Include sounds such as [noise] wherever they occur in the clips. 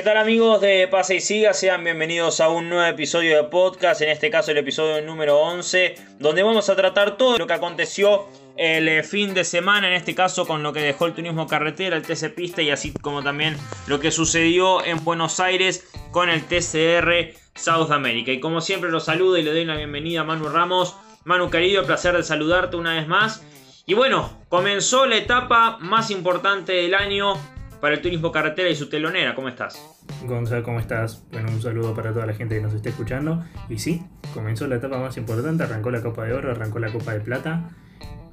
¿Qué tal amigos de Pase y Siga? Sean bienvenidos a un nuevo episodio de podcast, en este caso el episodio número 11, donde vamos a tratar todo lo que aconteció el eh, fin de semana, en este caso con lo que dejó el turismo carretera, el TC Pista y así como también lo que sucedió en Buenos Aires con el TCR South America. Y como siempre los saludo y le doy la bienvenida a Manu Ramos. Manu querido, placer de saludarte una vez más. Y bueno, comenzó la etapa más importante del año para el turismo carretera y su telonera. ¿Cómo estás? Gonzalo, ¿cómo estás? Bueno, un saludo para toda la gente que nos esté escuchando. Y sí, comenzó la etapa más importante, arrancó la Copa de Oro, arrancó la Copa de Plata.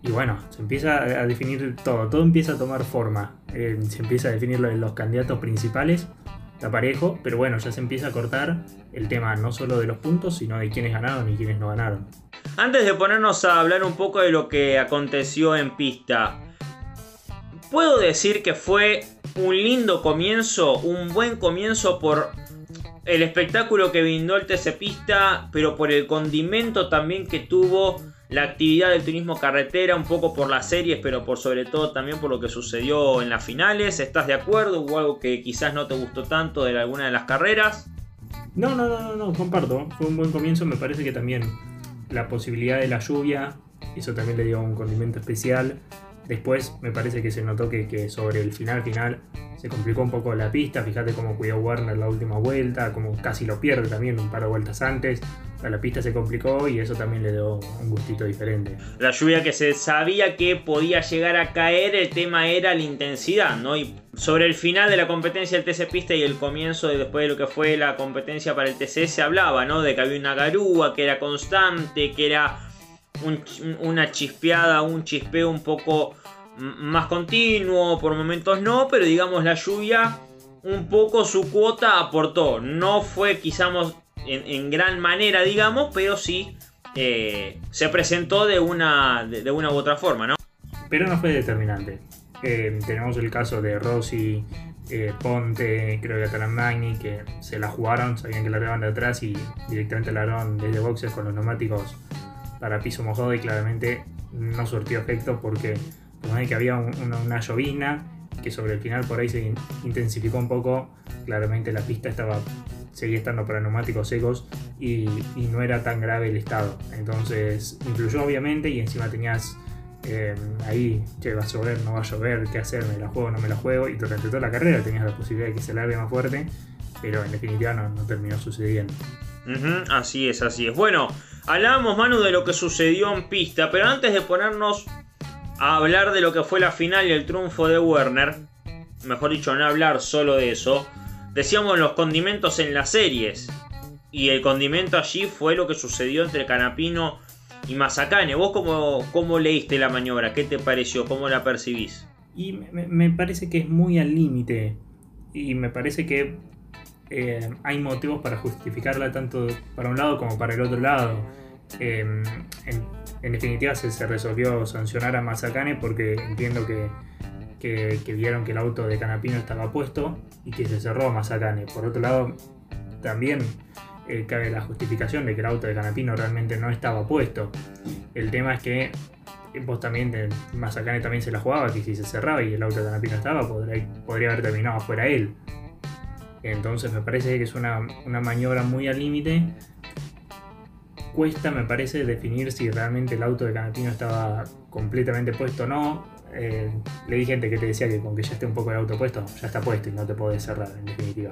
Y bueno, se empieza a definir todo, todo empieza a tomar forma. Eh, se empieza a definir los candidatos principales, está parejo, pero bueno, ya se empieza a cortar el tema no solo de los puntos, sino de quiénes ganaron y quiénes no ganaron. Antes de ponernos a hablar un poco de lo que aconteció en pista, puedo decir que fue un lindo comienzo, un buen comienzo por el espectáculo que brindó el TC Pista, pero por el condimento también que tuvo la actividad del turismo carretera, un poco por las series, pero por sobre todo también por lo que sucedió en las finales. ¿Estás de acuerdo? ¿Hubo algo que quizás no te gustó tanto de alguna de las carreras? No, no, no, no, no, comparto. Fue un buen comienzo, me parece que también la posibilidad de la lluvia, eso también le dio un condimento especial. Después me parece que se notó que, sobre el final final se complicó un poco la pista. Fíjate cómo cuidó Warner la última vuelta, como casi lo pierde también un par de vueltas antes. la pista se complicó y eso también le dio un gustito diferente. La lluvia que se sabía que podía llegar a caer, el tema era la intensidad, ¿no? Y sobre el final de la competencia del TC Pista y el comienzo de después de lo que fue la competencia para el TC se hablaba, ¿no? De que había una garúa, que era constante, que era una chispeada, un chispeo un poco más continuo, por momentos no, pero digamos la lluvia un poco su cuota aportó. No fue quizás en, gran manera, digamos, pero sí eh, se presentó de una, de, una u otra forma, ¿no? Pero no fue determinante. Eh, tenemos el caso de Rossi, eh, Ponte, creo que Magni, que se la jugaron, sabían que la de atrás y directamente la largaron desde boxes con los neumáticos para piso mojado y claramente no surtió efecto porque que había una, llovizna que sobre el final por ahí se intensificó un poco, claramente la pista estaba seguía estando para neumáticos secos y, no era tan grave el estado. Entonces influyó obviamente y encima tenías eh, ahí, che, va a llover, no va a llover, qué hacer, me la juego, no me la juego. Y durante toda la carrera tenías la posibilidad de que se largue más fuerte, pero en definitiva no terminó sucediendo. así es, así es. Bueno, hablábamos, Manu, de lo que sucedió en pista, pero antes de ponernos a hablar de lo que fue la final y el triunfo de Werner, mejor dicho, no hablar solo de eso, decíamos los condimentos en las series. Y el condimento allí fue lo que sucedió entre Canapino y Mazacane. ¿Vos cómo, cómo leíste la maniobra? ¿Qué te pareció? ¿Cómo la percibís? Y me, parece que es muy al límite. Y me parece que eh, hay motivos para justificarla tanto para un lado como para el otro lado. Em, en, definitiva se, resolvió sancionar a Mazacane porque entiendo que, vieron que el auto de Canapino estaba puesto y que se cerró a Mazacane. Por otro lado, también eh, cabe la justificación de que el auto de Canapino realmente no estaba puesto. El tema es que vos también, de, Mazacane también se la jugaba, que si se cerraba y el auto de Canapino estaba, podría, podría haber terminado fuera él. Entonces me parece que es una, una maniobra muy al límite cuesta, me parece, definir si realmente el auto de Canapino estaba completamente puesto o no. Eh, leí gente que te decía que con que ya esté un poco el auto puesto, ya está puesto y no te puede cerrar, en definitiva.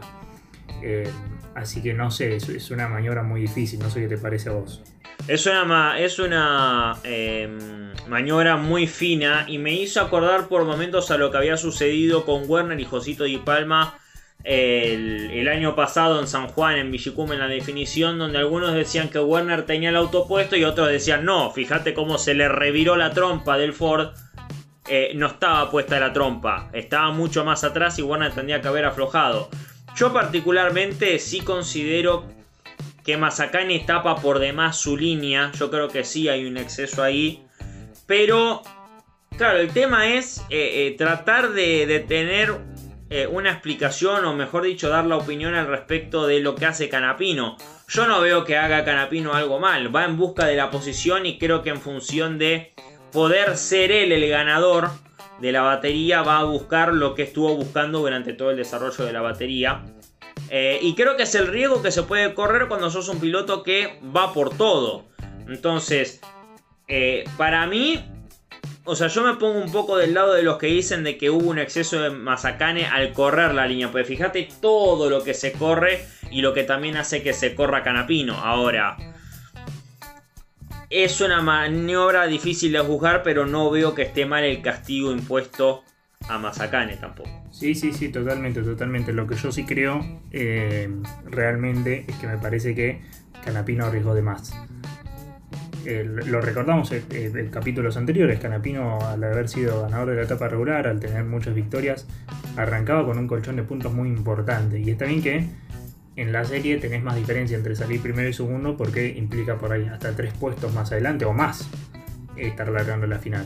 Eh, así que no sé, es, una maniobra muy difícil, no sé qué te parece a vos. Es una, es una em, maniobra muy fina y me hizo acordar por momentos a lo que había sucedido con Werner y Josito Di Palma el, año pasado en San Juan, en Villicum, en la definición, donde algunos decían que Werner tenía el auto puesto y otros decían no, fíjate cómo se le reviró la trompa del Ford. Eh, no estaba puesta la trompa, estaba mucho más atrás y Werner tendría que haber aflojado. Yo particularmente sí considero que Mazacane tapa por demás su línea, yo creo que sí hay un exceso ahí, pero claro, el tema es eh, eh, tratar de, de tener eh, una explicación o mejor dicho dar la opinión al respecto de lo que hace Canapino. Yo no veo que haga Canapino algo mal, va en busca de la posición y creo que en función de poder ser él el ganador de la batería va a buscar lo que estuvo buscando durante todo el desarrollo de la batería. Eh, y creo que es el riesgo que se puede correr cuando sos un piloto que va por todo. Entonces, eh, para mí, o sea, yo me pongo un poco del lado de los que dicen de que hubo un exceso de Mazacane al correr la línea. Pues fíjate todo lo que se corre y lo que también hace que se corra Canapino. Ahora, es una maniobra difícil de juzgar, pero no veo que esté mal el castigo impuesto a Mazacane tampoco. Sí, sí, sí, totalmente, totalmente. Lo que yo sí creo eh, realmente es que me parece que Canapino arriesgó de más. Lo recordamos en, capítulos anteriores, Canapino al haber sido ganador de la etapa regular, al tener muchas victorias, arrancaba con un colchón de puntos muy importante. Y está bien que en la serie tenés más diferencia entre salir primero y segundo porque implica por ahí hasta tres puestos más adelante o más estar largando la final.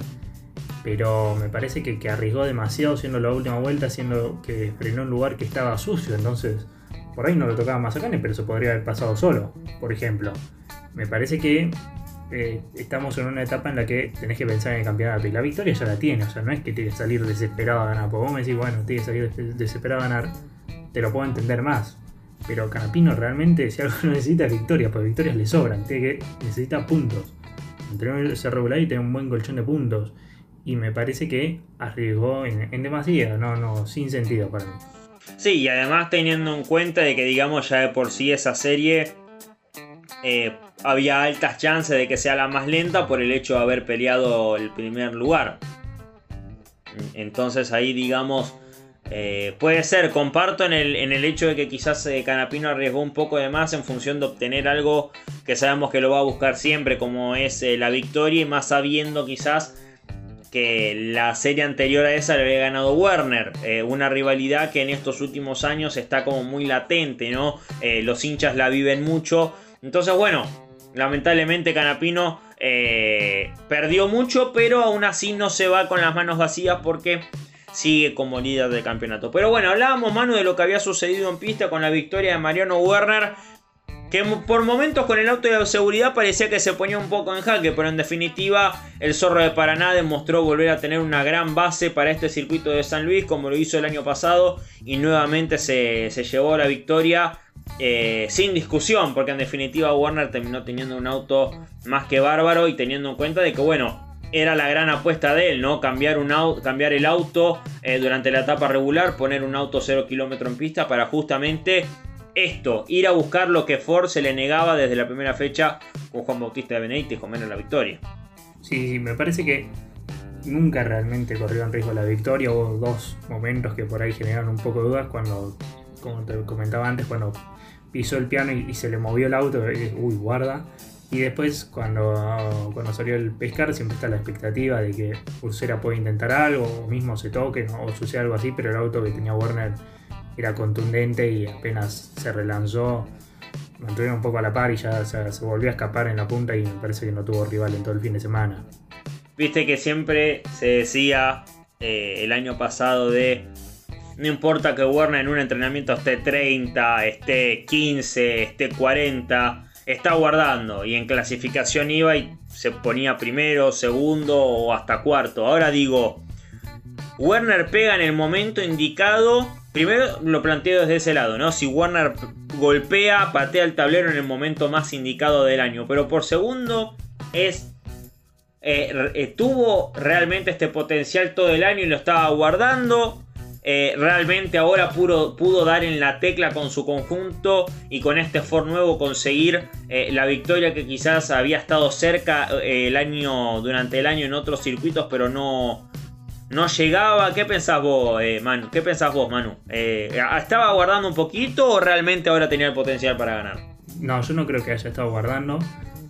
Pero me parece que, arriesgó demasiado siendo la última vuelta, siendo que frenó un lugar que estaba sucio. Entonces, por ahí no lo tocaba más Mazacane, pero se podría haber pasado solo, por ejemplo. Me parece que eh, estamos en una etapa en la que tenés que pensar en el campeonato y la victoria ya la tiene, o sea, no es que tienes que salir desesperado a ganar, porque vos me decís, bueno, tienes que salir desesperado a ganar, te lo puedo entender más, pero Canapino realmente, si algo [laughs] necesita es victorias, porque victorias le sobran. Tiene que, necesita puntos. Entre ese regular y tiene un buen colchón de puntos. Y me parece que arriesgó en, en demasiado, no, no, sin sentido para mí. Sí, y además teniendo en cuenta de que digamos ya de por sí esa serie eh, había altas chances de que sea la más lenta por el hecho de haber peleado el primer lugar. Entonces ahí digamos eh, puede ser, comparto en el, en el, hecho de que quizás eh, Canapino arriesgó un poco de más en función de obtener algo que sabemos que lo va a buscar siempre, como es la victoria, y más sabiendo quizás que la serie anterior a esa le había ganado Werner, una rivalidad que en estos últimos años está como muy latente, ¿no? los hinchas la viven mucho, entonces bueno, lamentablemente Canapino perdió mucho, pero aún así no se va con las manos vacías porque sigue como líder del campeonato. Pero bueno, hablábamos, Manu, de lo que había sucedido en pista con la victoria de Mariano Werner. Que por momentos con el auto de seguridad parecía que se ponía un poco en jaque, pero en definitiva el Zorro de Paraná demostró volver a tener una gran base para este circuito de San Luis, como lo hizo el año pasado, y nuevamente se, llevó la victoria eh, sin discusión, porque en definitiva Werner terminó teniendo un auto más que bárbaro y teniendo en cuenta de que, bueno, era la gran apuesta de él, ¿no? Cambiar, un cambiar el auto eh, durante la etapa regular, poner un auto 0 kilómetro en pista para justamente esto, ir a buscar lo que Ford se le negaba desde la primera fecha con Juan Bautista de Benítez con menos la victoria. Sí, me parece que nunca realmente corrió en riesgo la victoria. Hubo dos momentos que por ahí generaron un poco de dudas cuando, como te comentaba antes, cuando pisó el piano y, y se le movió el auto, uy, guarda. Y después, cuando, cuando salió el pescar, siempre está la expectativa de que Ursera puede intentar algo, o mismo se toque, o suceda algo así, pero el auto que tenía Werner era contundente y apenas se relanzó, mantuvieron un poco a la par y ya se, volvió a escapar en la punta y me parece que no tuvo rival en todo el fin de semana. Viste que siempre se decía eh, el año pasado de no importa que Werner en un entrenamiento esté 30, esté 15, esté 40 está guardando y en clasificación iba y se ponía primero, segundo o hasta cuarto. Ahora digo, Werner pega en el momento indicado. Primero lo planteo desde ese lado, ¿no? Si Werner golpea, patea el tablero en el momento más indicado del año. Pero por segundo es eh, eh, tuvo realmente este potencial todo el año y lo estaba guardando. Eh, realmente ahora pudo, dar en la tecla con su conjunto y con este Ford nuevo conseguir eh, la victoria que quizás había estado cerca eh, el año, durante el año en otros circuitos, pero no, no llegaba. ¿Qué pensás vos, Manu? ¿Qué pensás vos, Manu? ¿Estaba guardando un poquito o realmente ahora tenía el potencial para ganar? No, yo no creo que haya estado guardando.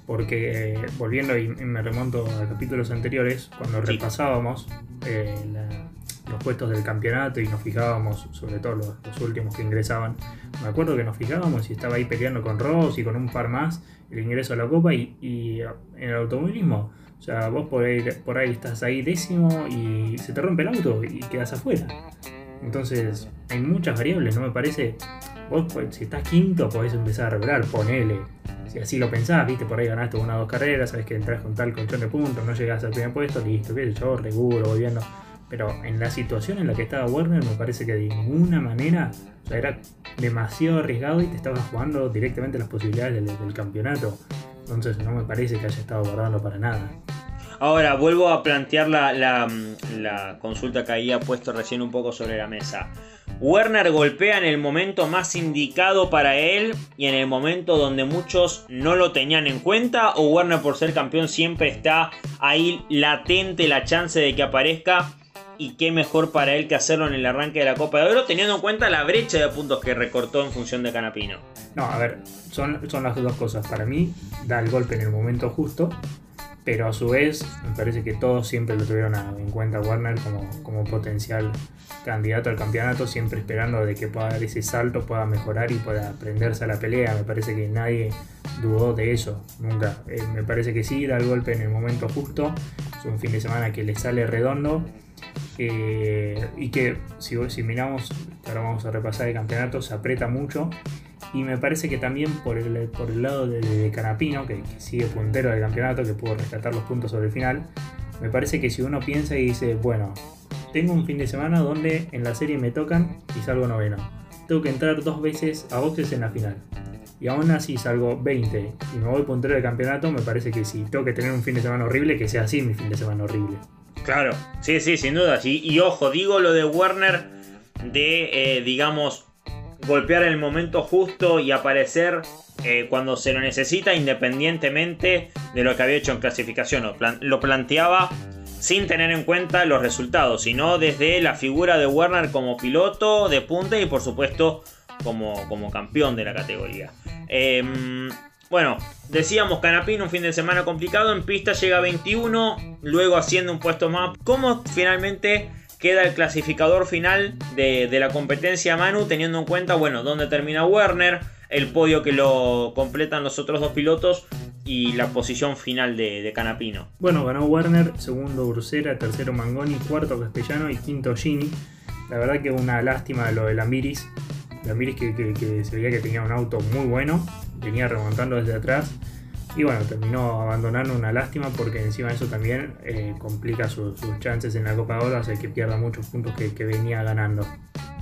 Porque volviendo y me remonto a capítulos anteriores, cuando repasábamos la, los puestos del campeonato y nos fijábamos, sobre todo los, últimos que ingresaban, me acuerdo que nos fijábamos y estaba ahí peleando con Ross y con un par más el ingreso a la Copa y, en el automovilismo, o sea, vos por ahí, por ahí estás ahí décimo y se te rompe el auto y quedas afuera. Entonces, hay muchas variables, ¿no me parece? Vos, pues, si estás quinto, podés empezar a regular, ponele. Si así lo pensás, viste, por ahí ganaste una o dos carreras, sabes que entras con tal colchón de puntos, no llegas al primer puesto, listo, qué sé yo, regulo, volviendo Pero en la situación en la que estaba Werner, me parece que de ninguna manera era demasiado arriesgado y te estabas jugando directamente las posibilidades del, campeonato. Entonces no me parece que haya estado guardando para nada. Ahora, vuelvo a plantear la, la, consulta que había puesto recién un poco sobre la mesa. Werner golpea en el momento más indicado para él y en el momento donde muchos no lo tenían en cuenta o Werner por ser campeón siempre está ahí latente la chance de que aparezca y qué mejor para él que hacerlo en el arranque de la Copa de Oro, teniendo en cuenta la brecha de puntos que recortó en función de Canapino. No, a ver, son, son las dos cosas. Para mí, da el golpe en el momento justo, pero a su vez, me parece que todos siempre lo tuvieron en cuenta Warner como, como potencial candidato al campeonato, siempre esperando de que pueda dar ese salto, pueda mejorar y pueda aprenderse a la pelea. Me parece que nadie dudó de eso, nunca. Eh, me parece que sí, da el golpe en el momento justo. Es un fin de semana que le sale redondo y que si, si miramos, ahora vamos a repasar el campeonato, se aprieta mucho. Y me parece que también por el, lado de, Canapino, que, sigue puntero del campeonato, que pudo rescatar los puntos sobre el final, me parece que si uno piensa y dice, bueno, tengo un fin de semana donde en la serie me tocan y salgo noveno. Tengo que entrar dos veces a boxes en la final. Y aún así salgo 20 y me voy puntero del campeonato, me parece que si tengo que tener un fin de semana horrible, que sea así mi fin de semana horrible. Claro, sí, sí, sin duda. Sí. Y ojo, digo lo de Werner de, eh, digamos, golpear el momento justo y aparecer eh, cuando se lo necesita, independientemente de lo que había hecho en clasificación. Lo, planteaba sin tener en cuenta los resultados, sino desde la figura de Werner como piloto de punta y por supuesto como, como campeón de la categoría. Em, bueno, decíamos Canapino, un fin de semana complicado. En pista llega 21, luego haciendo un puesto más. ¿Cómo finalmente queda el clasificador final de, la competencia Manu, teniendo en cuenta, bueno, dónde termina Werner, el podio que lo completan los otros dos pilotos y la posición final de, Canapino? Bueno, ganó Werner, segundo Ursera, tercero Mangoni, cuarto Castellano y quinto Gini. La verdad que una lástima lo de Lambiris. Lambiris que, que se veía que tenía un auto muy bueno venía remontando desde atrás. Y bueno, terminó abandonando una lástima porque encima eso también eh, complica sus chances en la Copa de Oro, hace que pierda muchos puntos que, venía ganando.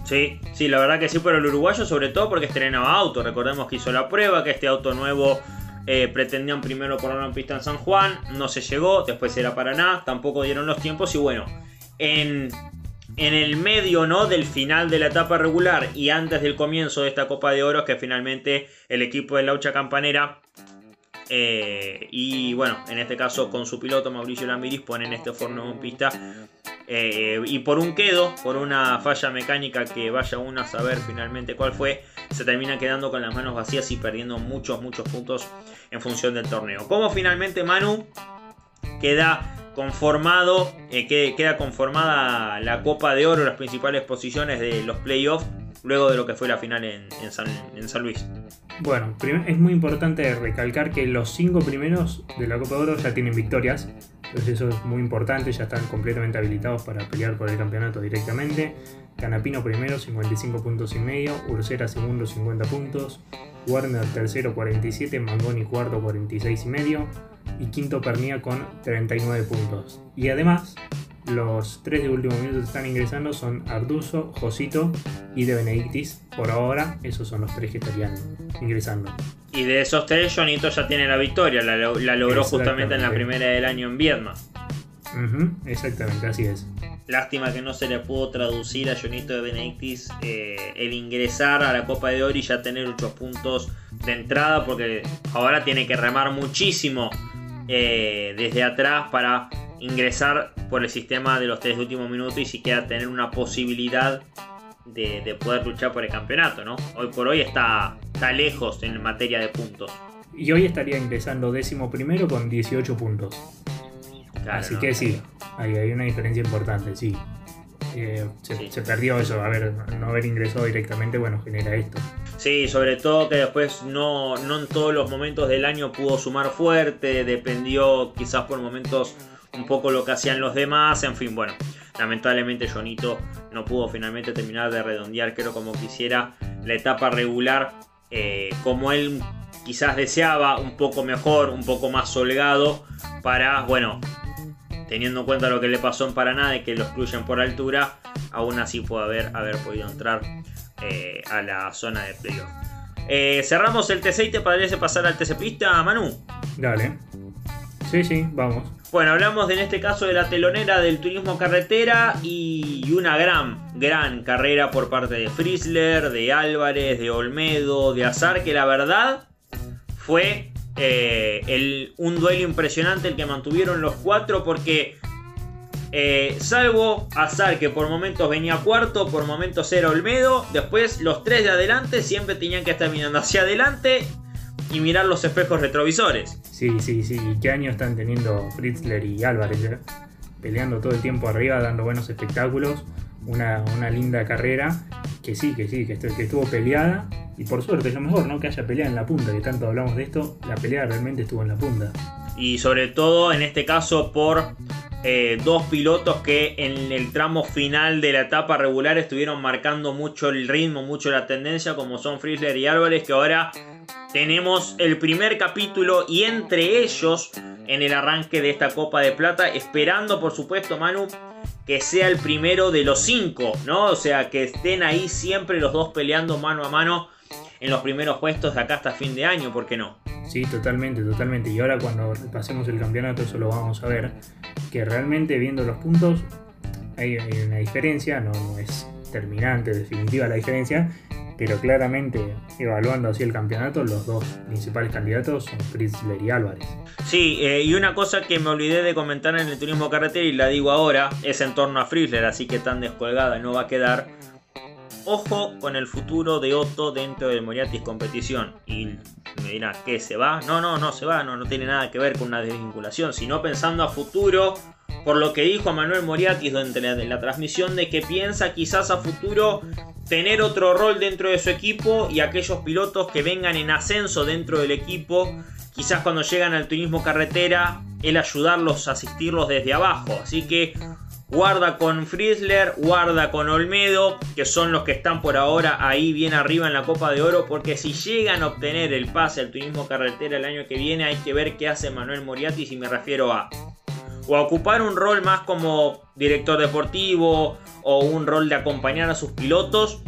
Sí, sí, la verdad que sí, pero el uruguayo sobre todo porque estrenaba auto. Recordemos que hizo la prueba, que este auto nuevo eh, pretendían primero ponerlo en pista en San Juan, no se llegó, después era Paraná, tampoco dieron los tiempos y bueno, en en el medio ¿no? del final de la etapa regular y antes del comienzo de esta Copa de Oro, que finalmente el equipo de Laucha Campanera eh, y bueno, en este caso con su piloto Mauricio Lamiris ponen este forno en pista. Eh, y por un quedo, por una falla mecánica que vaya uno a saber finalmente cuál fue, se termina quedando con las manos vacías y perdiendo muchos, muchos puntos en función del torneo. Como finalmente Manu queda conformado, eh, queda conformada la Copa de Oro, las principales posiciones de los playoffs, luego de lo que fue la final en, San, Luis. Bueno, es muy importante recalcar que los cinco primeros de la Copa de Oro ya tienen victorias, entonces eso es muy importante, ya están completamente habilitados para pelear por el campeonato directamente. Canapino primero, 55 puntos y medio, Ursera segundo, 50 puntos, Warner tercero, 47, Mangoni cuarto, 46 y medio, y quinto Pernia con 39 puntos. Y además, los tres de último minuto que están ingresando son Arduzo, Josito y De Benedictis. Por ahora, esos son los tres que estarían ingresando. Y de esos tres, Jonito ya tiene la victoria. La, logró justamente en la primera del año en Viedma. exactamente, así es. Lástima que no se le pudo traducir a Jonito de Benedictis eh, el ingresar a la Copa de Oro y ya tener 8 puntos de entrada, porque ahora tiene que remar muchísimo eh, desde atrás para ingresar por el sistema de los tres últimos minutos y siquiera tener una posibilidad de, poder luchar por el campeonato, ¿no? Hoy por hoy está, está lejos en materia de puntos. Y hoy estaría ingresando décimo primero con 18 puntos. Así que sí, hay, una diferencia importante, sí. Eh, se, se, perdió eso, a ver, no haber ingresado directamente, bueno, genera esto. Sí, sobre todo que después no, no en todos los momentos del año pudo sumar fuerte, dependió quizás por momentos un poco lo que hacían los demás, en fin, bueno, lamentablemente Jonito no pudo finalmente terminar de redondear, creo como quisiera, la etapa regular, eh, como él quizás deseaba, un poco mejor, un poco más holgado, para, bueno, teniendo en cuenta lo que le pasó en Paraná de que lo excluyen por altura, aún así puede haber, haber podido entrar eh, a la zona de playoff. Eh, cerramos el TC y te parece pasar al TC Pista, Manu. Dale. Sí, sí, vamos. Bueno, hablamos de, en este caso de la telonera del turismo carretera y una gran, gran carrera por parte de Frizzler, de Álvarez, de Olmedo, de Azar, que la verdad fue eh, un duelo impresionante el que mantuvieron los cuatro porque eh, salvo Azar que por momentos venía cuarto, por momentos era Olmedo, después los tres de adelante siempre tenían que estar mirando hacia adelante y mirar los espejos retrovisores. Sí, sí, sí, qué año están teniendo Fritzler y Álvarez, eh? peleando todo el tiempo arriba, dando buenos espectáculos, una, linda carrera, que sí, que sí, que, que estuvo peleada y por suerte es lo mejor, ¿no? Que haya pelea en la punta, que tanto hablamos de esto, la pelea realmente estuvo en la punta. Y sobre todo en este caso por eh, dos pilotos que en el tramo final de la etapa regular estuvieron marcando mucho el ritmo, mucho la tendencia, como son Frizzler y Álvarez, que ahora tenemos el primer capítulo y entre ellos en el arranque de esta Copa de Plata, esperando por supuesto Manu que sea el primero de los cinco, ¿no? O sea, que estén ahí siempre los dos peleando mano a mano en los primeros puestos de acá hasta fin de año, ¿por qué no? Sí, totalmente, totalmente. Y ahora cuando pasemos el campeonato eso lo vamos a ver, que realmente viendo los puntos hay, una diferencia, no, es terminante, definitiva la diferencia, pero claramente evaluando así el campeonato, los dos principales candidatos son Fritzler y Álvarez. Sí, eh, y una cosa que me olvidé de comentar en el turismo carretera y la digo ahora, es en torno a Fritzler, así que tan descolgada no va a quedar ojo con el futuro de Otto dentro del Moriatis competición. Y me dirá, ¿qué se va? No, no, no se va, no, no tiene nada que ver con una desvinculación, sino pensando a futuro, por lo que dijo Manuel Moriatis durante la, la transmisión, de que piensa quizás a futuro tener otro rol dentro de su equipo y aquellos pilotos que vengan en ascenso dentro del equipo, quizás cuando llegan al turismo carretera, él ayudarlos, asistirlos desde abajo. Así que Guarda con Frizzler, guarda con Olmedo, que son los que están por ahora ahí bien arriba en la Copa de Oro, porque si llegan a obtener el pase al turismo carretera el año que viene, hay que ver qué hace Manuel Moriarty si me refiero a o a ocupar un rol más como director deportivo o un rol de acompañar a sus pilotos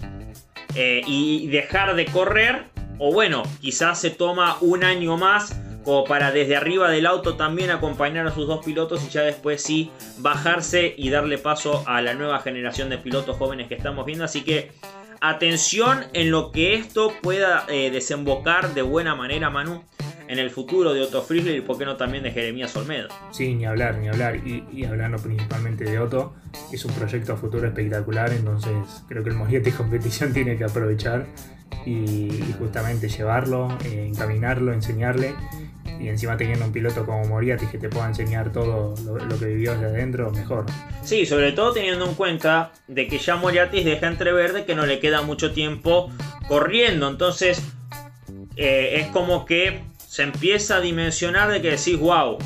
eh, y dejar de correr, o bueno, quizás se toma un año más como para desde arriba del auto también acompañar a sus dos pilotos y ya después sí bajarse y darle paso a la nueva generación de pilotos jóvenes que estamos viendo. Así que atención en lo que esto pueda eh, desembocar de buena manera, Manu, en el futuro de Otto Frizzler y por qué no también de Jeremías Olmedo. Sí, ni hablar, ni hablar. Y, hablando principalmente de Otto, es un proyecto a futuro espectacular, entonces creo que el Moriete Competición [laughs] tiene que aprovechar y, justamente llevarlo, eh, encaminarlo, enseñarle y encima teniendo un piloto como Moriarty que te pueda enseñar todo lo, que vivió desde adentro, mejor. Sí, sobre todo teniendo en cuenta de que ya Moriarty deja entrever de que no le queda mucho tiempo corriendo, entonces eh, es como que se empieza a dimensionar de que decís, wow,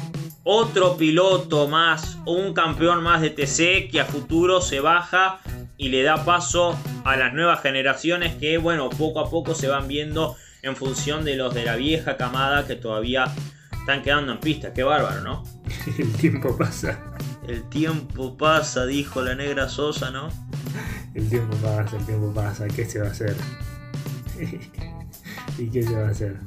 otro piloto más, un campeón más de TC que a futuro se baja y le da paso a las nuevas generaciones que, bueno, poco a poco se van viendo en función de los de la vieja camada que todavía están quedando en pista. Qué bárbaro, ¿no? [laughs] El tiempo pasa. El tiempo pasa, dijo la negra Sosa, ¿no? El tiempo pasa, el tiempo pasa. ¿Qué se va a hacer? [laughs] ¿Y qué se va a hacer?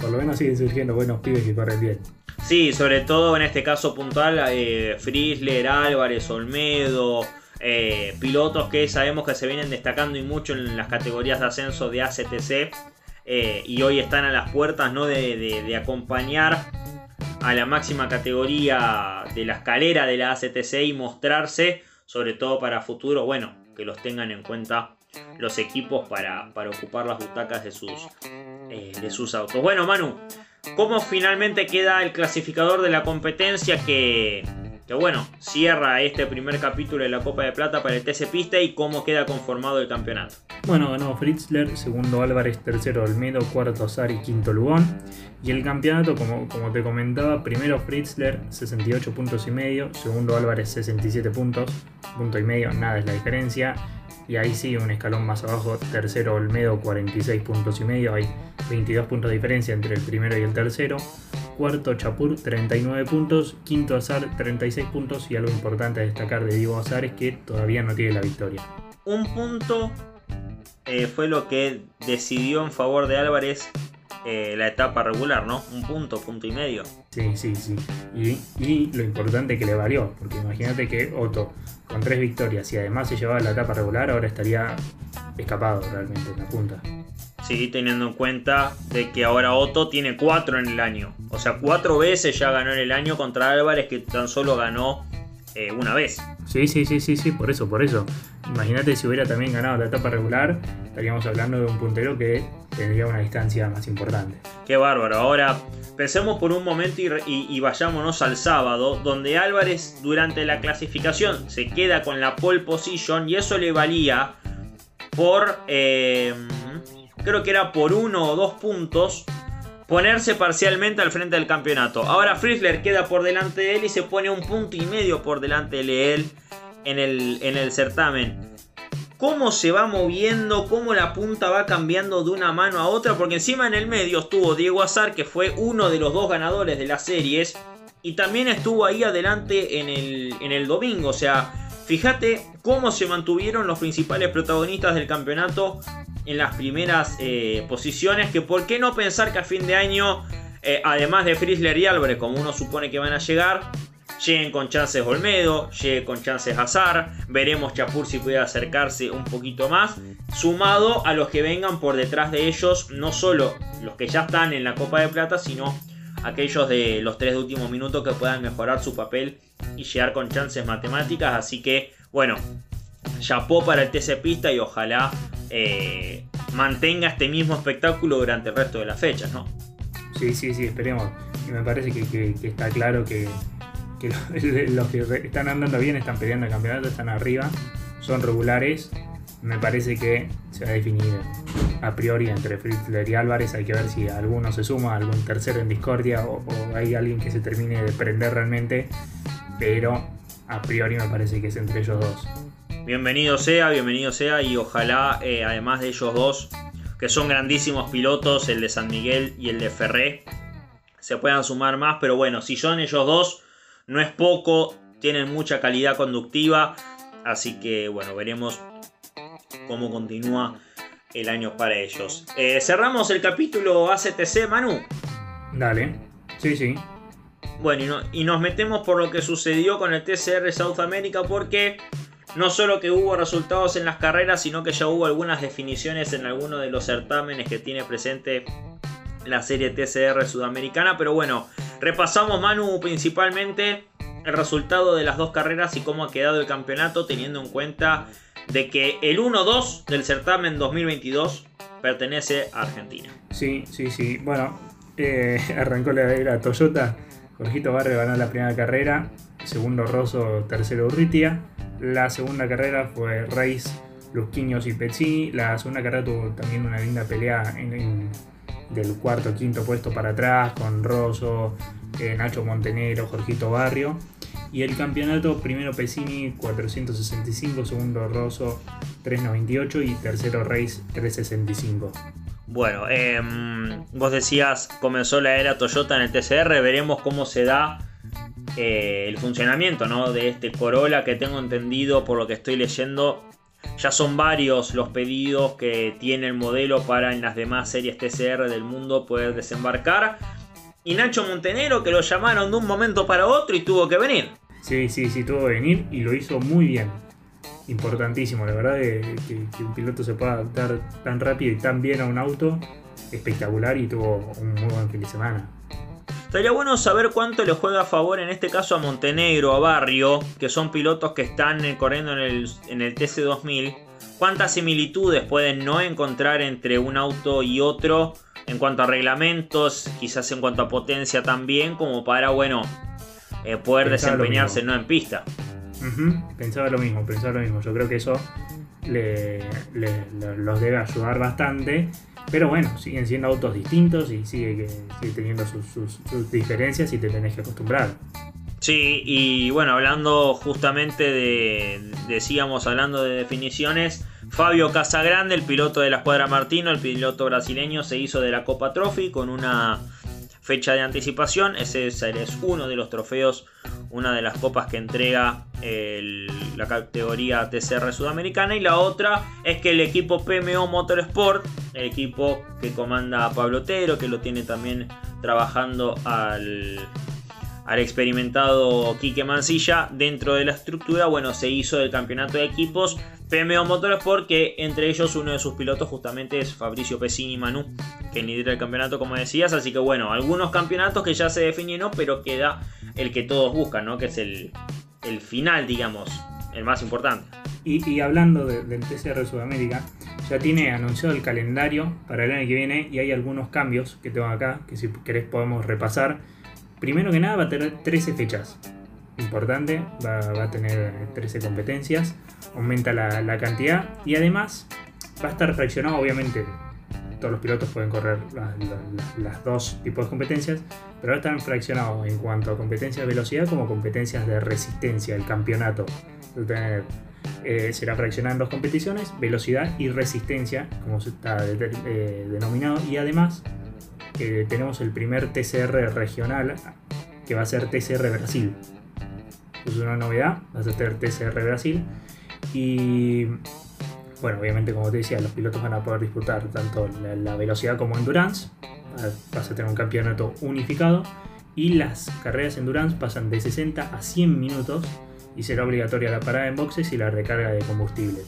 Por lo menos siguen surgiendo buenos pibes que corren bien. Sí, sobre todo en este caso puntual, eh, Frizzler, Álvarez, Olmedo, eh, pilotos que sabemos que se vienen destacando y mucho en las categorías de ascenso de ACTC eh, y hoy están a las puertas ¿no? de, acompañar a la máxima categoría de la escalera de la ACTC y mostrarse, sobre todo para futuro, bueno, que los tengan en cuenta los equipos para, ocupar las butacas de sus, eh, de sus autos. Bueno, Manu, ¿cómo finalmente queda el clasificador de la competencia que, que bueno, cierra este primer capítulo de la Copa de Plata para el TC Pista y cómo queda conformado el campeonato. Bueno, ganó Fritzler, segundo Álvarez, tercero Olmedo, cuarto Azar y quinto Lugón. Y el campeonato, como, como te comentaba, primero Fritzler, 68 puntos y medio, segundo Álvarez, 67 puntos, punto y medio, nada es la diferencia. Y ahí sí, un escalón más abajo, tercero Olmedo, 46 puntos y medio, hay 22 puntos de diferencia entre el primero y el tercero. cuarto Chapur 39 puntos, quinto Azar 36 puntos y algo importante a destacar de Diego Azar es que todavía no tiene la victoria. Un punto eh, fue lo que decidió en favor de Álvarez eh, la etapa regular, ¿no? Un punto, punto y medio. Sí, sí, sí. Y, y lo importante que le valió, porque imagínate que Otto con tres victorias y además se llevaba la etapa regular, ahora estaría escapado realmente en la punta. Sí, teniendo en cuenta de que ahora Otto tiene cuatro en el año. O sea, cuatro veces ya ganó en el año contra Álvarez, que tan solo ganó eh, una vez. Sí, sí, sí, sí, sí, por eso, por eso. Imagínate si hubiera también ganado la etapa regular, estaríamos hablando de un puntero que tendría una distancia más importante. Qué bárbaro. Ahora, pensemos por un momento y, vayámonos al sábado, donde Álvarez durante la clasificación se queda con la pole position y eso le valía por... Eh, creo que era por uno o dos puntos, ponerse parcialmente al frente del campeonato. Ahora Frizzler queda por delante de él y se pone un punto y medio por delante de él en el, en el certamen. Cómo se va moviendo, cómo la punta va cambiando de una mano a otra, porque encima en el medio estuvo Diego Azar, que fue uno de los dos ganadores de las series, y también estuvo ahí adelante en el, en el domingo, o sea, Fíjate cómo se mantuvieron los principales protagonistas del campeonato en las primeras eh, posiciones. Que por qué no pensar que a fin de año, eh, además de Frizzler y Álvarez, como uno supone que van a llegar, lleguen con chances Olmedo, lleguen con chances Hazard. Veremos Chapur si puede acercarse un poquito más. Sumado a los que vengan por detrás de ellos, no solo los que ya están en la Copa de Plata, sino aquellos de los tres últimos minutos que puedan mejorar su papel y llegar con chances matemáticas. Así que, bueno, chapó para el TC Pista y ojalá eh, mantenga este mismo espectáculo durante el resto de las fechas, ¿no? Sí, sí, sí, esperemos. Y me parece que, está claro que, [laughs] los, que están andando bien están peleando el campeonato, están arriba, son regulares. Me parece que se va a definir a priori entre Fritzler y Álvarez. Hay que ver si alguno se suma, algún tercero en discordia o, o hay alguien que se termine de prender realmente pero a priori me parece que es entre ellos dos. Bienvenido sea, bienvenido sea y ojalá eh, además de ellos dos, que son grandísimos pilotos, el de San Miguel y el de Ferré, se puedan sumar más, pero bueno, si son ellos dos, no es poco, tienen mucha calidad conductiva, así que bueno, veremos cómo continúa el año para ellos. Eh, cerramos el capítulo ACTC, Manu. Dale, sí, sí. Bueno, y, nos metemos por lo que sucedió con el TCR South America porque no solo que hubo resultados en las carreras, sino que ya hubo algunas definiciones en algunos de los certámenes que tiene presente la serie TCR sudamericana. Pero bueno, repasamos Manu principalmente el resultado de las dos carreras y cómo ha quedado el campeonato teniendo en cuenta de que el 1-2 del certamen 2022 pertenece a Argentina. Sí, sí, sí. Bueno, eh, [laughs] arrancó la era Toyota Jorgito Barrio ganó la primera carrera, segundo Rosso, tercero Urritia. La segunda carrera fue Reis, Lusquiños y Pezzini. La segunda carrera tuvo también una linda pelea en, del cuarto quinto puesto para atrás con Rosso, eh, Nacho Montenegro, Jorgito Barrio. Y el campeonato, primero Pezzini 465, segundo Rosso 398 y tercero Reis 365. Bueno, em, vos decías, comenzó la era Toyota en el TCR, veremos cómo se da eh, el funcionamiento ¿no? de este Corolla que tengo entendido por lo que estoy leyendo. Ya son varios los pedidos que tiene el modelo para en las demás series TCR del mundo poder desembarcar. Y Nacho Montenegro que lo llamaron de un momento para otro y tuvo que venir. Sí, sí, sí, tuvo que venir y lo hizo muy bien importantísimo, la verdad, que, un piloto se pueda adaptar tan rápido y tan bien a un auto, espectacular y tuvo un muy buen fin de semana. Estaría bueno saber cuánto le juega a favor en este caso a Montenegro, a Barrio, que son pilotos que están corriendo en el, en el TC2000. ¿Cuántas similitudes pueden no encontrar entre un auto y otro en cuanto a reglamentos, quizás en cuanto a potencia también, como para, bueno, eh, poder desempeñarse no en pista? Pensaba lo mismo, pensaba lo mismo. Yo creo que eso le, los debe ayudar bastante. Pero bueno, siguen siendo autos distintos y sigue, teniendo sus, diferencias y te tenés que acostumbrar. Sí, y bueno, hablando justamente de, decíamos, hablando de definiciones, Fabio Casagrande, el piloto de la escuadra Martino, el piloto brasileño, se hizo de la Copa Trophy con una fecha de anticipación. Ese es uno de los trofeos, una de las copas que entrega la categoría TCR sudamericana. Y la otra es que el equipo PMO Motorsport, el equipo que comanda Pablo Otero, que lo tiene también trabajando al, al experimentado Quique Mancilla dentro de la estructura, bueno, se hizo el campeonato de equipos PMO Motorsport, que entre ellos uno de sus pilotos justamente es Fabricio Pesini Manu, que lidera el campeonato como decías, así que bueno, algunos campeonatos que ya se definieron, pero queda el que todos buscan, ¿no? Que es el, final, digamos, el más importante. Y, hablando del TCR Sudamérica, ya tiene anunciado el calendario para el año que viene y hay algunos cambios que tengo acá, que si querés podemos repasar. Primero que nada va a tener 13 fechas importante, va, a tener 13 competencias, aumenta la, cantidad y además va a estar fraccionado, obviamente, todos los pilotos pueden correr las, dos tipos de competencias, pero va a estar fraccionado en cuanto a competencias de velocidad como competencias de resistencia, el campeonato. Eh, será fraccionado en dos competiciones, velocidad y resistencia, como se está eh, denominado, y además eh, tenemos el primer TCR regional, que va a ser TCR Brasil. Es una novedad, vas a tener TCR Brasil. Y bueno, obviamente como te decía, los pilotos van a poder disputar tanto la, velocidad como endurance, vas a tener un campeonato unificado. Y las carreras endurance pasan de 60 a 100 minutos y será obligatoria la parada en boxes y la recarga de combustible.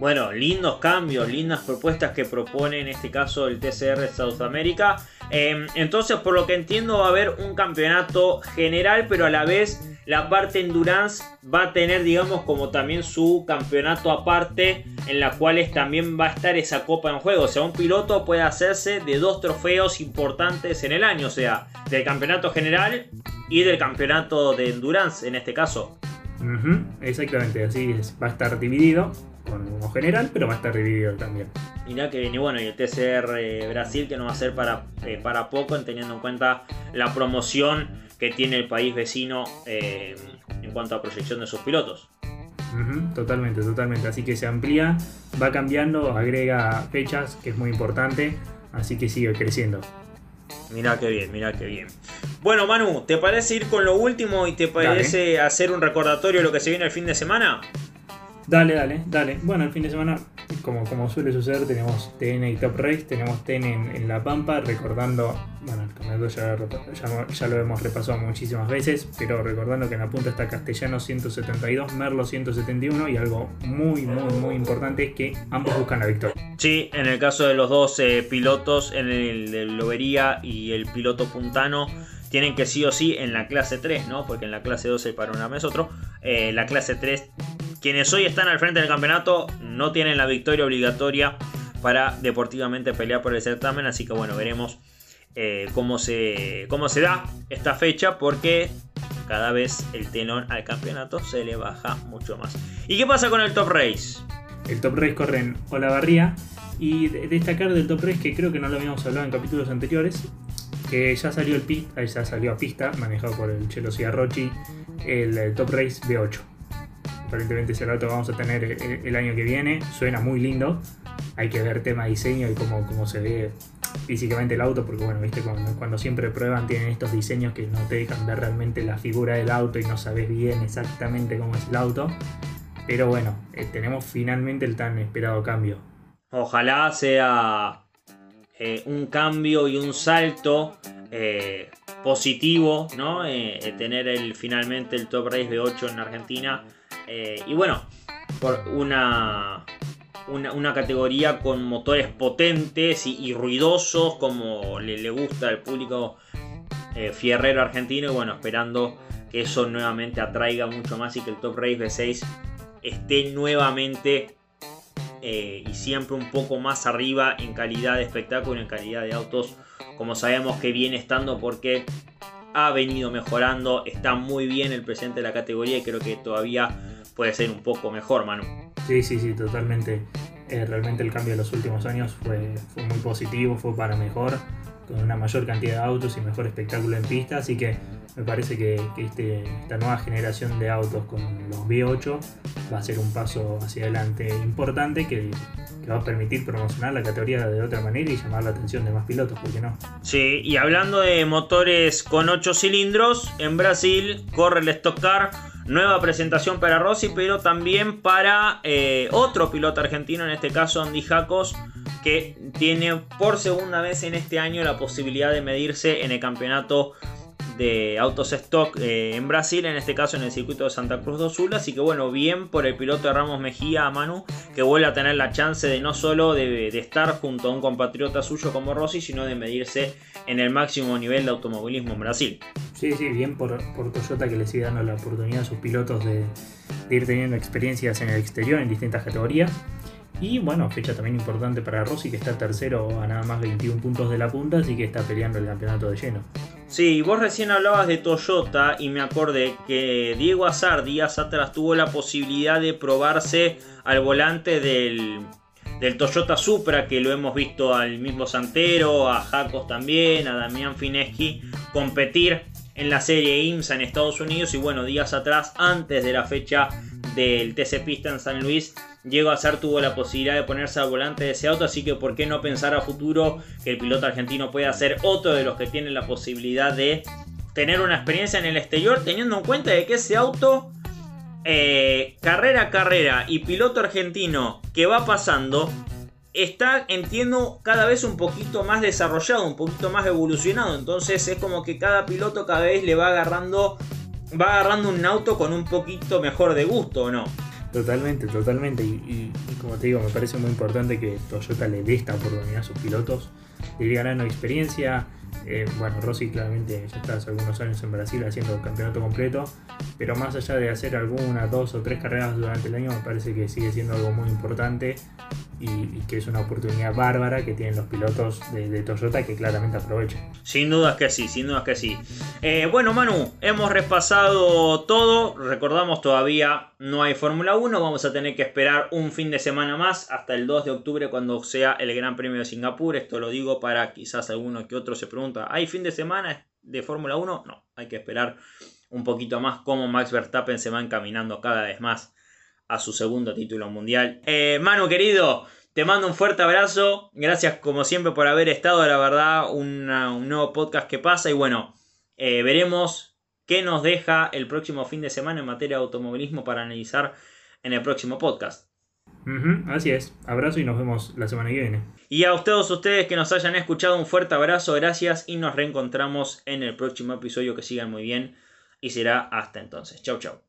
Bueno, lindos cambios, lindas propuestas que propone en este caso el TCR South America. Em, entonces, por lo que entiendo, va a haber un campeonato general, pero a la vez la parte endurance va a tener, digamos, como también su campeonato aparte, en la cual también va a estar esa copa en juego. O sea, un piloto puede hacerse de dos trofeos importantes en el año, o sea, del campeonato general y del campeonato de endurance en este caso. Exactamente, así es. Va a estar dividido con uno general, pero va a estar dividido también. Mirá que viene bueno, y el TCR Brasil que no va a ser para, eh, para poco, teniendo en cuenta la promoción que tiene el país vecino eh, en cuanto a proyección de sus pilotos. totalmente, totalmente. Así que se amplía, va cambiando, agrega fechas, que es muy importante, así que sigue creciendo. Mira qué bien, mira qué bien. Bueno, Manu, ¿te parece ir con lo último y te parece hacer un recordatorio de lo que se viene el fin de semana? Dale, dale, dale. Bueno, el fin de semana, como, como suele suceder, tenemos TN y Top Race, tenemos TN en, La Pampa, recordando, bueno, el ya, ya, lo hemos repasado muchísimas veces, pero recordando que en la punta está Castellano 172, Merlo 171 y algo muy, muy, muy importante es que ambos buscan la victoria. Sí, en el caso de los dos eh, pilotos, en el de Lobería y el piloto puntano, tienen que sí o sí en la clase 3, ¿no? Porque en la clase 2 el panorama es otro. Eh, la clase 3 quienes hoy están al frente del campeonato no tienen la victoria obligatoria para deportivamente pelear por el certamen. Así que bueno, veremos eh, cómo, se, cómo se da esta fecha porque cada vez el tenón al campeonato se le baja mucho más. ¿Y qué pasa con el Top Race? El Top Race corre en Olavarría y destacar del Top Race que creo que no lo habíamos hablado en capítulos anteriores, que ya salió el pista, ya salió a pista, manejado por el Chelo Ciarrochi, el Top Race B8 aparentemente ese rato vamos a tener el, año que viene. Suena muy lindo. Hay que ver tema diseño y cómo, cómo se ve físicamente el auto, porque bueno, viste, cuando, siempre prueban tienen estos diseños que no te dejan ver realmente la figura del auto y no sabes bien exactamente cómo es el auto. Pero bueno, eh, tenemos finalmente el tan esperado cambio. Ojalá sea eh, un cambio y un salto eh, positivo, ¿no? tener el, finalmente el Top Race de 8 en Argentina eh, y bueno, por una, una, categoría con motores potentes y, ruidosos como le, gusta al público eh, fierrero argentino. Y bueno, esperando que eso nuevamente atraiga mucho más y que el Top Race V6 esté nuevamente eh, y siempre un poco más arriba en calidad de espectáculo, en calidad de autos, como sabemos que viene estando porque ha venido mejorando, está muy bien el presente de la categoría y creo que todavía puede ser un poco mejor, Manu. Sí, sí, sí, totalmente. Eh, realmente el cambio de los últimos años fue, muy positivo, fue para mejor, con una mayor cantidad de autos y mejor espectáculo en pista, así que me parece que, este, esta nueva generación de autos con los V8 va a ser un paso hacia adelante importante que, va a permitir promocionar la categoría de otra manera y llamar la atención de más pilotos, ¿por qué no? Sí, y hablando de motores con 8 cilindros, en Brasil corre el Stock Car. Nueva presentación para Rossi, pero también para eh, otro piloto argentino, en este caso Andy Jacos, que tiene por segunda vez en este año la posibilidad de medirse en el campeonato de autos stock eh, en Brasil, en este caso en el circuito de Santa Cruz do Sul. Así que bueno, bien por el piloto de Ramos Mejía, Manu, que vuelve a tener la chance de no solo de, estar junto a un compatriota suyo como Rossi, sino de medirse en el máximo nivel de automovilismo en Brasil. Sí, sí, bien por, por Toyota que le sigue dando la oportunidad a sus pilotos de, de ir teniendo experiencias en el exterior en distintas categorías. Y bueno, fecha también importante para Rossi, que está tercero a nada más 21 puntos de la punta, así que está peleando el campeonato de lleno. Sí, vos recién hablabas de Toyota y me acordé que Diego Azar días atrás tuvo la posibilidad de probarse al volante del, del Toyota Supra, que lo hemos visto al mismo Santero, a Jacos también, a Damián Fineschi competir en la serie IMSA en Estados Unidos y bueno, días atrás, antes de la fecha del TC Pista en San Luis, Diego Azar tuvo la posibilidad de ponerse al volante de ese auto, así que por qué no pensar a futuro que el piloto argentino pueda ser otro de los que tienen la posibilidad de tener una experiencia en el exterior, teniendo en cuenta de que ese auto, eh, carrera a carrera y piloto argentino que va pasando, está, entiendo, cada vez un poquito más desarrollado, un poquito más evolucionado. Entonces es como que cada piloto cada vez le va agarrando, va agarrando un auto con un poquito mejor de gusto, ¿o no? Totalmente, totalmente. Y, como te digo, me parece muy importante que Toyota le dé esta oportunidad a sus pilotos de ir ganando experiencia. Eh, bueno, Rossi claramente ya está algunos años en Brasil haciendo campeonato completo, pero más allá de hacer alguna, dos o tres carreras durante el año, me parece que sigue siendo algo muy importante y, que es una oportunidad bárbara que tienen los pilotos de, Toyota que claramente aprovechan. Sin dudas que sí, sin dudas que sí. Eh, bueno, Manu, hemos repasado todo. Recordamos todavía no hay Fórmula 1. Vamos a tener que esperar un fin de semana más hasta el 2 de octubre cuando sea el Gran Premio de Singapur. Esto lo digo para quizás alguno que otro se ¿hay fin de semana de Fórmula 1? No, hay que esperar un poquito más cómo Max Verstappen se va encaminando cada vez más a su segundo título mundial. Eh, Manu querido, te mando un fuerte abrazo. Gracias como siempre por haber estado. La verdad, un nuevo podcast que pasa. Y bueno, eh, veremos qué nos deja el próximo fin de semana en materia de automovilismo para analizar en el próximo podcast. así es. Abrazo y nos vemos la semana que viene. Y a todos ustedes que nos hayan escuchado, un fuerte abrazo, gracias y nos reencontramos en el próximo episodio. Que sigan muy bien y será hasta entonces. Chau, chau.